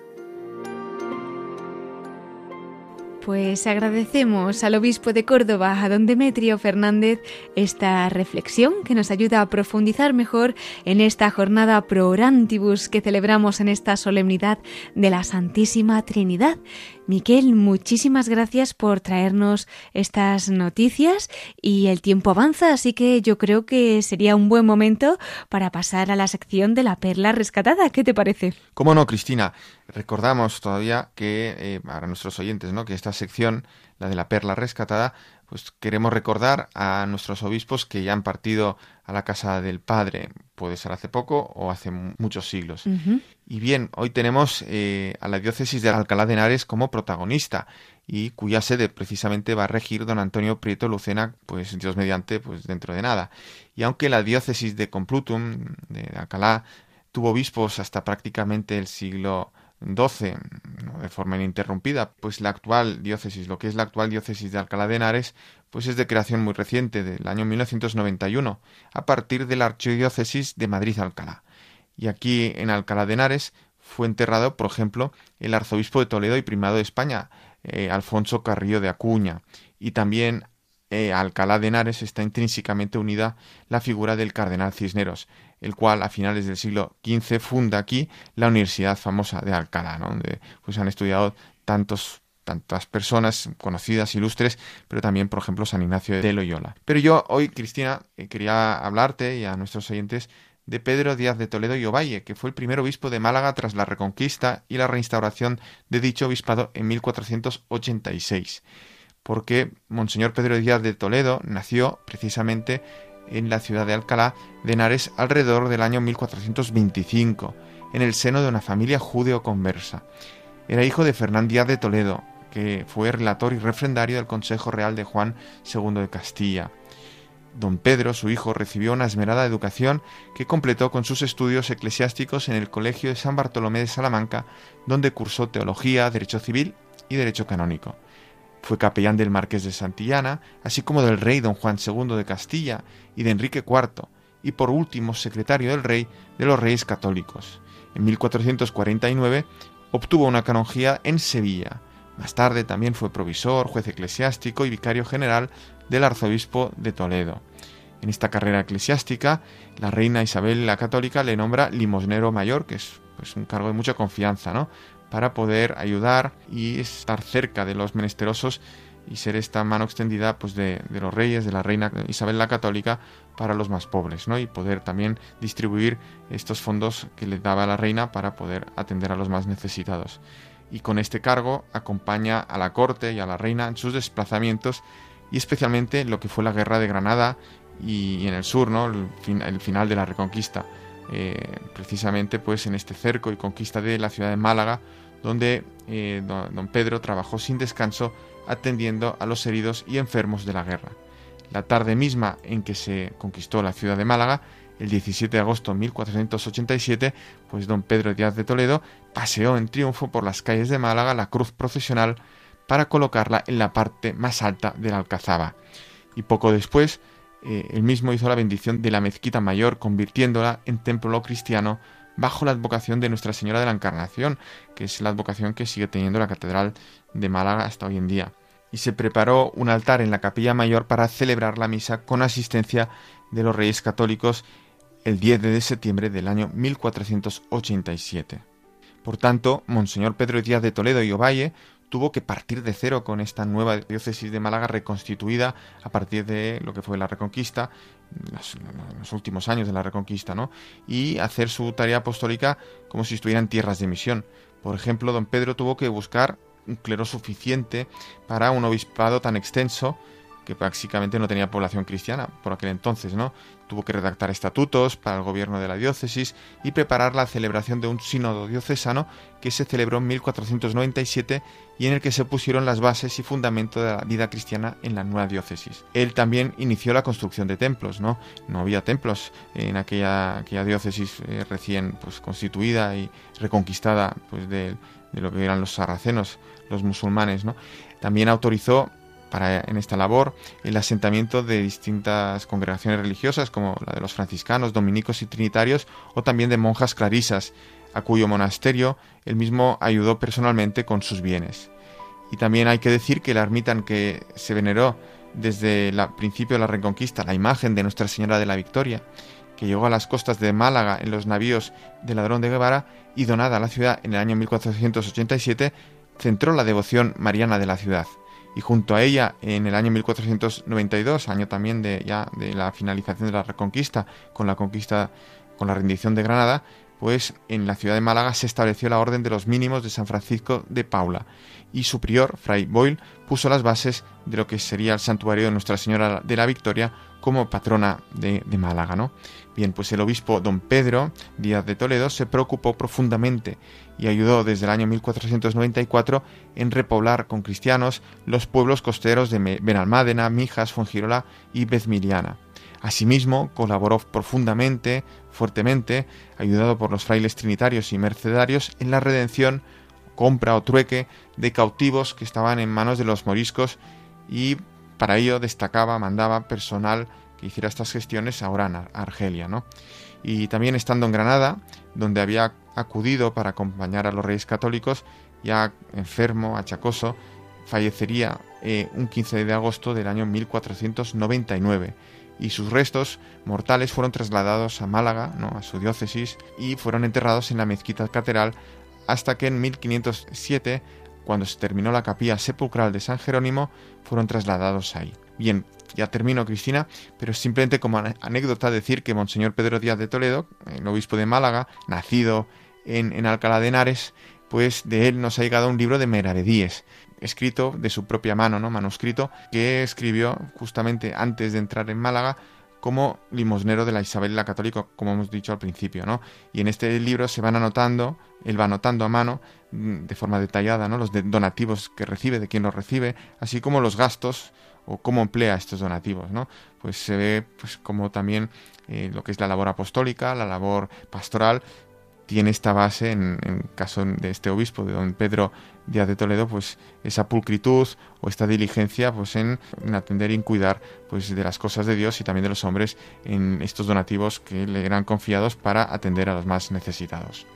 Pues agradecemos al obispo de Córdoba, a don Demetrio Fernández, esta reflexión que nos ayuda a profundizar mejor en esta jornada pro orantibus que celebramos en esta solemnidad de la Santísima Trinidad. Miquel, muchísimas gracias por traernos estas noticias y el tiempo avanza, así que yo creo que sería un buen momento para pasar a la sección de la perla rescatada. ¿Qué te parece? ¿Cómo no, Cristina? Recordamos todavía que, eh, para nuestros oyentes, ¿no? que esta sección, la de la perla rescatada, pues queremos recordar a nuestros obispos que ya han partido a la casa del Padre, puede ser hace poco o hace muchos siglos. Y bien, hoy tenemos eh, a la diócesis de Alcalá de Henares como protagonista y cuya sede precisamente va a regir don Antonio Prieto Lucena, pues Dios mediante, pues dentro de nada. Y aunque la diócesis de Complutum, de Alcalá, tuvo obispos hasta prácticamente el siglo 12, de forma ininterrumpida, pues la actual diócesis, lo que es la actual diócesis de Alcalá de Henares, pues es de creación muy reciente, del año 1991, a partir de la archidiócesis de Madrid-Alcalá. Y aquí en Alcalá de Henares fue enterrado, por ejemplo, el arzobispo de Toledo y primado de España, eh, Alfonso Carrillo de Acuña, y también eh, a Alcalá de Henares está intrínsecamente unida la figura del cardenal Cisneros, el cual a finales del siglo XV funda aquí la Universidad famosa de Alcalá, donde pues han estudiado tantos tantas personas conocidas, ilustres, pero también, por ejemplo, San Ignacio de Loyola. Pero yo hoy, Cristina, eh, quería hablarte y a nuestros oyentes de Pedro Díaz de Toledo y Ovalle, que fue el primer obispo de Málaga tras la reconquista y la reinstauración de dicho obispado en 1486. Porque Monseñor Pedro Díaz de Toledo nació precisamente en la ciudad de Alcalá de Henares alrededor del año 1425, en el seno de una familia judeo-conversa. Era hijo de Fernán Díaz de Toledo, que fue relator y refrendario del Consejo Real de Juan II de Castilla. Don Pedro, su hijo, recibió una esmerada educación que completó con sus estudios eclesiásticos en el Colegio de San Bartolomé de Salamanca, donde cursó teología, derecho civil y derecho canónico. Fue capellán del marqués de Santillana, así como del rey don Juan II de Castilla y de Enrique IV, y por último secretario del rey de los reyes católicos. En 1449 obtuvo una canonjía en Sevilla. Más tarde también fue provisor, juez eclesiástico y vicario general del arzobispo de Toledo. En esta carrera eclesiástica, la reina Isabel la Católica le nombra limosnero mayor, que es pues, un cargo de mucha confianza, ¿no? para poder ayudar y estar cerca de los menesterosos y ser esta mano extendida pues de, los reyes, de la reina Isabel la Católica para los más pobres, ¿no? Y poder también distribuir estos fondos que le daba la reina para poder atender a los más necesitados. Y con este cargo acompaña a la corte y a la reina en sus desplazamientos y especialmente en lo que fue la guerra de Granada y, en el sur, ¿no? El, final de la Reconquista. Eh, precisamente pues en este cerco y conquista de la ciudad de Málaga donde eh, don Pedro trabajó sin descanso atendiendo a los heridos y enfermos de la guerra. La tarde misma en que se conquistó la ciudad de Málaga, el 17 de agosto de 1487, pues don Pedro Díaz de Toledo paseó en triunfo por las calles de Málaga la cruz procesional para colocarla en la parte más alta de la alcazaba. Y poco después, eh, él mismo hizo la bendición de la mezquita mayor, convirtiéndola en templo cristiano bajo la advocación de Nuestra Señora de la Encarnación, que es la advocación que sigue teniendo la Catedral de Málaga hasta hoy en día. Y se preparó un altar en la capilla mayor para celebrar la misa con asistencia de los reyes católicos el 10 de septiembre del año 1487. Por tanto, Monseñor Pedro Díaz de Toledo y Ovalle tuvo que partir de cero con esta nueva diócesis de Málaga reconstituida a partir de lo que fue la Reconquista, los, últimos años de la Reconquista, ¿no? Y hacer su tarea apostólica como si estuvieran tierras de misión. Por ejemplo, don Pedro tuvo que buscar un clero suficiente para un obispado tan extenso que prácticamente no tenía población cristiana por aquel entonces, ¿no? Tuvo que redactar estatutos para el gobierno de la diócesis y preparar la celebración de un sínodo diocesano que se celebró en 1497 y en el que se pusieron las bases y fundamento de la vida cristiana en la nueva diócesis. Él también inició la construcción de templos, ¿no? No había templos en aquella, aquella diócesis eh, recién pues, constituida y reconquistada pues, de, de lo que eran los sarracenos, los musulmanes, ¿no? También autorizó para en esta labor el asentamiento de distintas congregaciones religiosas como la de los franciscanos, dominicos y trinitarios o también de monjas clarisas, a cuyo monasterio él mismo ayudó personalmente con sus bienes. Y también hay que decir que la ermita en que se veneró desde el principio de la Reconquista la imagen de Nuestra Señora de la Victoria, que llegó a las costas de Málaga en los navíos del ladrón de Guevara y donada a la ciudad en el año 1487, centró la devoción mariana de la ciudad. Y junto a ella, en el año 1492, año también de, la finalización de la Reconquista, con la conquista, con la rendición de Granada, pues en la ciudad de Málaga se estableció la Orden de los Mínimos de San Francisco de Paula, y su prior, Fray Boyle, puso las bases de lo que sería el santuario de Nuestra Señora de la Victoria como patrona de, de Málaga. ¿no? Bien, pues el obispo don Pedro Díaz de Toledo se preocupó profundamente y ayudó desde el año 1494 en repoblar con cristianos los pueblos costeros de Benalmádena, Mijas, Fongirola y Bezmiliana. Asimismo, colaboró profundamente, fuertemente, ayudado por los frailes trinitarios y mercedarios, en la redención, compra o trueque de cautivos que estaban en manos de los moriscos y para ello destacaba, mandaba personal que hiciera estas gestiones ahora en Argelia. ¿no? Y también estando en Granada, donde había acudido para acompañar a los reyes católicos, ya enfermo, achacoso, fallecería eh, un 15 de agosto del año 1499 y sus restos mortales fueron trasladados a Málaga, ¿no? a su diócesis, y fueron enterrados en la mezquita catedral hasta que en 1507, cuando se terminó la capilla sepulcral de San Jerónimo, fueron trasladados ahí. Bien, ya termino, Cristina, pero simplemente como anécdota decir que Monseñor Pedro Díaz de Toledo, el obispo de Málaga, nacido en, en Alcalá de Henares, pues de él nos ha llegado un libro de meravedíes, escrito de su propia mano, ¿no? manuscrito, que escribió justamente antes de entrar en Málaga como limosnero de la Isabel la Católica, como hemos dicho al principio, ¿no? Y en este libro se van anotando, él va anotando a mano, mm, de forma detallada, ¿no? Los donativos que recibe, de quién los recibe, así como los gastos o cómo emplea estos donativos, ¿no? Pues se ve, pues, como también eh, lo que es la labor apostólica, la labor pastoral, tiene esta base en, en, caso de este obispo, de don Pedro Díaz de Toledo, pues esa pulcritud o esta diligencia pues en, en, atender y en cuidar pues de las cosas de Dios y también de los hombres en estos donativos que le eran confiados para atender a los más necesitados.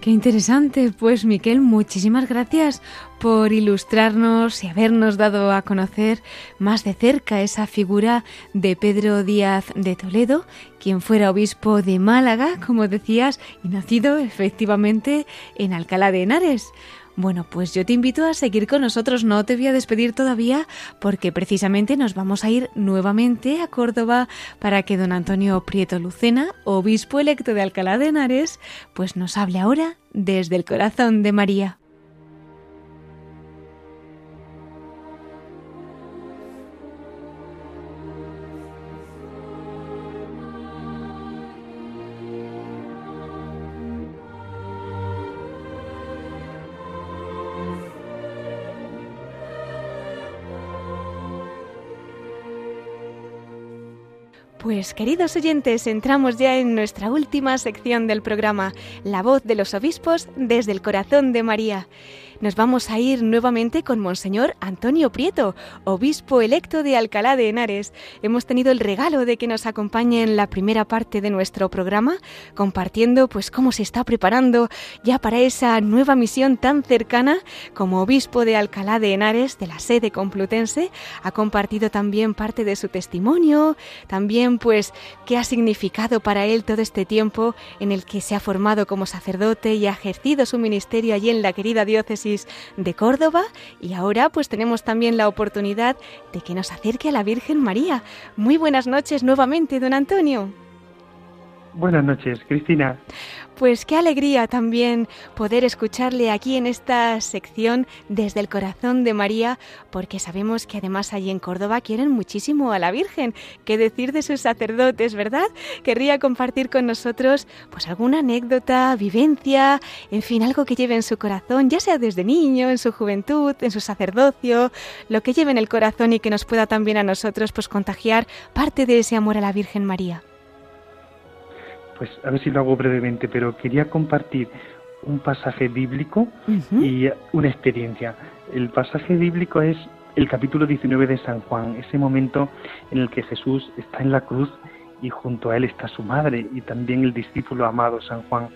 Qué interesante. Pues Miquel, muchísimas gracias por ilustrarnos y habernos dado a conocer más de cerca esa figura de Pedro Díaz de Toledo, quien fuera obispo de Málaga, como decías, y nacido efectivamente en Alcalá de Henares. Bueno, pues yo te invito a seguir con nosotros, no te voy a despedir todavía porque precisamente nos vamos a ir nuevamente a Córdoba para que don Antonio Prieto Lucena, obispo electo de Alcalá de Henares, pues nos hable ahora desde el corazón de María. Pues queridos oyentes, entramos ya en nuestra última sección del programa, La voz de los obispos desde el corazón de María nos vamos a ir nuevamente con Monseñor Antonio Prieto, obispo electo de Alcalá de Henares. Hemos tenido el regalo de que nos acompañe en la primera parte de nuestro programa, compartiendo pues cómo se está preparando ya para esa nueva misión tan cercana como obispo de Alcalá de Henares de la sede complutense. Ha compartido también parte de su testimonio, también pues qué ha significado para él todo este tiempo en el que se ha formado como sacerdote y ha ejercido su ministerio allí en la querida diócesis de Córdoba y ahora pues tenemos también la oportunidad de que nos acerque a la Virgen María. Muy buenas noches nuevamente, don Antonio. Buenas noches, Cristina. Pues qué alegría también poder escucharle aquí en esta sección desde el corazón de María, porque sabemos que además allí en Córdoba quieren muchísimo a la Virgen. ¿Qué decir de sus sacerdotes, verdad? Querría compartir con nosotros pues alguna anécdota, vivencia, en fin, algo que lleve en su corazón, ya sea desde niño, en su juventud, en su sacerdocio, lo que lleve en el corazón y que nos pueda también a nosotros pues contagiar parte de ese amor a la Virgen María pues a ver si lo hago brevemente, pero quería compartir un pasaje bíblico y una experiencia. El pasaje bíblico es el capítulo 19 de San Juan, ese momento en el que Jesús está en la cruz y junto a él está su madre y también el discípulo amado San Juan.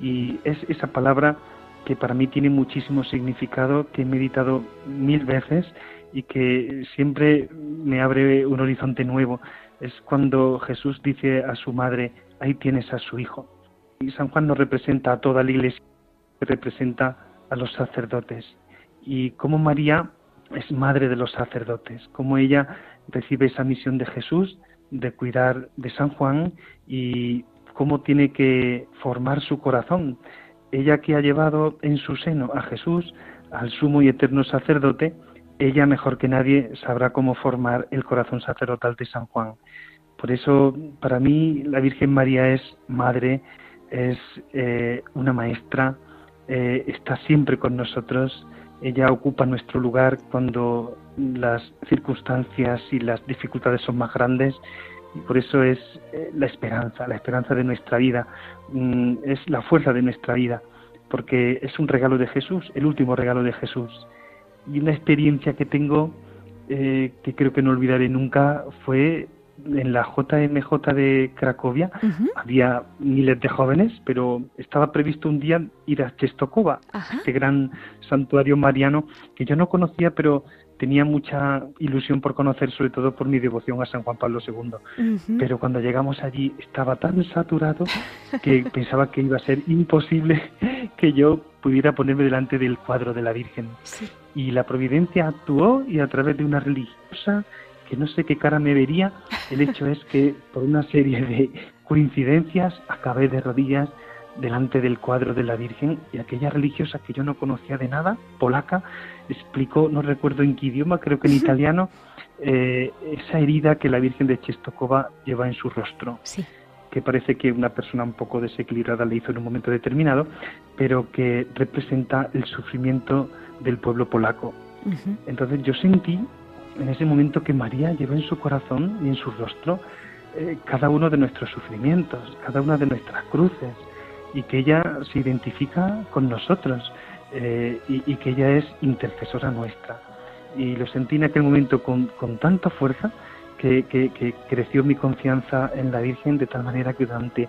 Y es esa palabra que para mí tiene muchísimo significado, que he meditado mil veces y que siempre me abre un horizonte nuevo. Es cuando Jesús dice a su madre, ahí tienes a su hijo. Y San Juan nos representa a toda la iglesia, representa a los sacerdotes. Y como María es madre de los sacerdotes, como ella recibe esa misión de Jesús de cuidar de San Juan y cómo tiene que formar su corazón. Ella que ha llevado en su seno a Jesús, al sumo y eterno sacerdote, ella mejor que nadie sabrá cómo formar el corazón sacerdotal de San Juan. Por eso, para mí, la Virgen María es madre, es eh, una maestra, eh, está siempre con nosotros, ella ocupa nuestro lugar cuando las circunstancias y las dificultades son más grandes y por eso es eh, la esperanza, la esperanza de nuestra vida, mm, es la fuerza de nuestra vida, porque es un regalo de Jesús, el último regalo de Jesús y una experiencia que tengo eh, que creo que no olvidaré nunca fue en la JMJ de Cracovia. Había miles de jóvenes, pero estaba previsto un día ir a Chestokova, este gran santuario mariano que yo no conocía, pero tenía mucha ilusión por conocer, sobre todo por mi devoción a San Juan Pablo II. Pero cuando llegamos allí estaba tan saturado que (laughs) pensaba que iba a ser imposible que yo pudiera ponerme delante del cuadro de la Virgen. Y la providencia actuó y a través de una religiosa que no sé qué cara me vería, el hecho es que por una serie de coincidencias acabé de rodillas delante del cuadro de la Virgen y aquella religiosa que yo no conocía de nada, polaca, explicó, no recuerdo en qué idioma, creo que en (laughs) italiano, eh, esa herida que la Virgen de Chestokova lleva en su rostro. que parece que una persona un poco desequilibrada le hizo en un momento determinado, pero que representa el sufrimiento del pueblo polaco. Entonces yo sentí en ese momento que María lleva en su corazón y en su rostro eh, cada uno de nuestros sufrimientos, cada una de nuestras cruces, y que ella se identifica con nosotros eh, y, que ella es intercesora nuestra. Y lo sentí en aquel momento con, con tanta fuerza que, que, creció mi confianza en la Virgen de tal manera que durante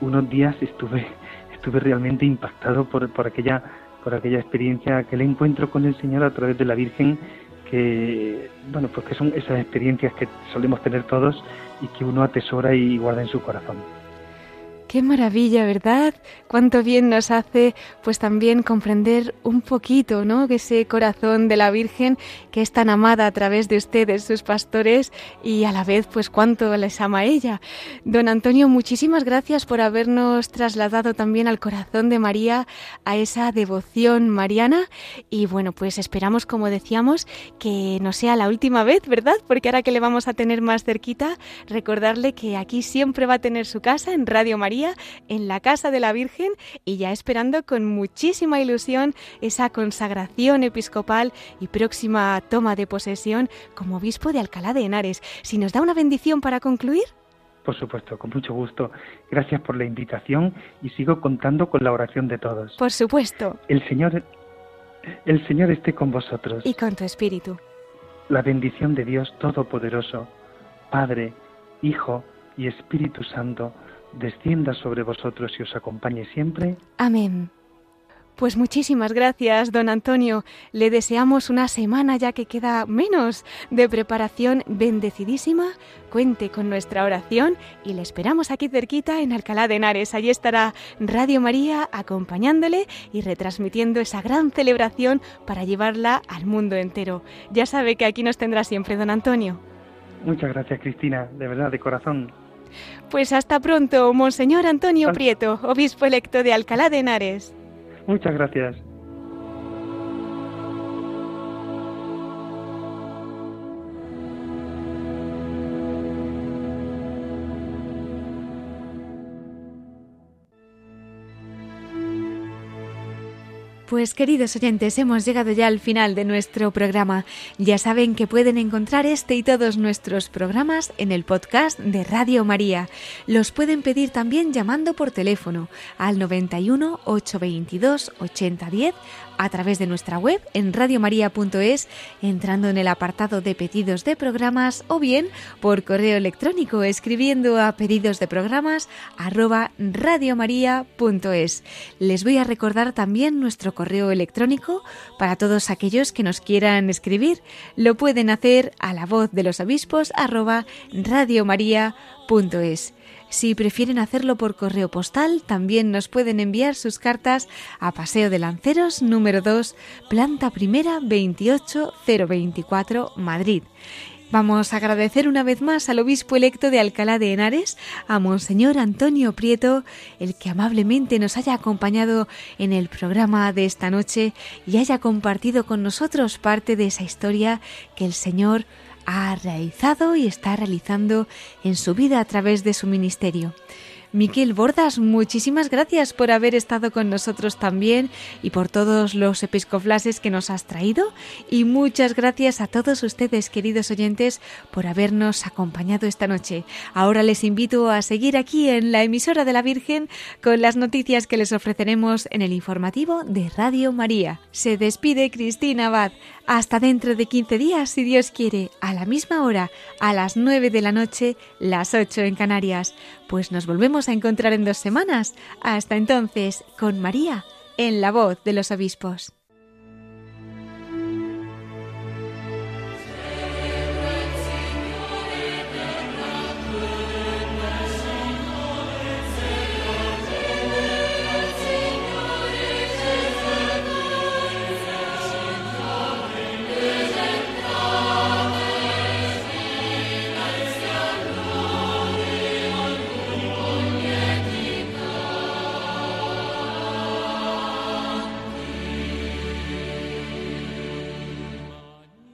unos días estuve, estuve realmente impactado por, por, aquella, por aquella experiencia, aquel encuentro con el Señor a través de la Virgen que bueno pues que son esas experiencias que solemos tener todos y que uno atesora y guarda en su corazón. Qué maravilla, ¿verdad? Cuánto bien nos hace pues también comprender un poquito, ¿no? Ese corazón de la Virgen que es tan amada a través de ustedes, sus pastores, y a la vez pues cuánto les ama ella. Don Antonio, muchísimas gracias por habernos trasladado también al corazón de María, a esa devoción mariana y bueno, pues esperamos como decíamos que no sea la última vez, ¿verdad? Porque ahora que le vamos a tener más cerquita, recordarle que aquí siempre va a tener su casa en Radio María en la casa de la Virgen y ya esperando con muchísima ilusión esa consagración episcopal y próxima toma de posesión como obispo de Alcalá de Henares. Si nos da una bendición para concluir. Por supuesto, con mucho gusto. Gracias por la invitación y sigo contando con la oración de todos. Por supuesto. El Señor el Señor esté con vosotros. Y con tu espíritu. La bendición de Dios Todopoderoso, Padre, Hijo y Espíritu Santo, descienda sobre vosotros y os acompañe siempre. Amén. Pues muchísimas gracias, don Antonio. Le deseamos una semana ya que queda menos de preparación bendecidísima. Cuente con nuestra oración y le esperamos aquí cerquita en Alcalá de Henares. Allí estará Radio María acompañándole y retransmitiendo esa gran celebración para llevarla al mundo entero. Ya sabe que aquí nos tendrá siempre, don Antonio. Muchas gracias, Cristina, de verdad, de corazón. Pues hasta pronto, Monseñor Antonio Prieto, obispo electo de Alcalá de Henares. Muchas gracias. Pues queridos oyentes, hemos llegado ya al final de nuestro programa. Ya saben que pueden encontrar este y todos nuestros programas en el podcast de Radio María. Los pueden pedir también llamando por teléfono al 91 822 8010 a través de nuestra web en radiomaria.es, entrando en el apartado de pedidos de programas o bien por correo electrónico escribiendo a pedidos de programas arroba radiomaria.es. Les voy a recordar también nuestro correo electrónico para todos aquellos que nos quieran escribir. Lo pueden hacer a la voz de los obispos arroba radiomaria.es. Si prefieren hacerlo por correo postal, también nos pueden enviar sus cartas a Paseo de Lanceros número 2, planta primera 28024, Madrid. Vamos a agradecer una vez más al obispo electo de Alcalá de Henares, a Monseñor Antonio Prieto, el que amablemente nos haya acompañado en el programa de esta noche y haya compartido con nosotros parte de esa historia que el Señor ha realizado y está realizando en su vida a través de su ministerio. Miquel Bordas, muchísimas gracias por haber estado con nosotros también y por todos los episcoflases que nos has traído y muchas gracias a todos ustedes, queridos oyentes, por habernos acompañado esta noche. Ahora les invito a seguir aquí en la emisora de la Virgen con las noticias que les ofreceremos en el informativo de Radio María. Se despide Cristina Abad. Hasta dentro de 15 días, si Dios quiere, a la misma hora, a las 9 de la noche, las 8 en Canarias. Pues nos volvemos a encontrar en dos semanas. Hasta entonces, con María, en la voz de los obispos.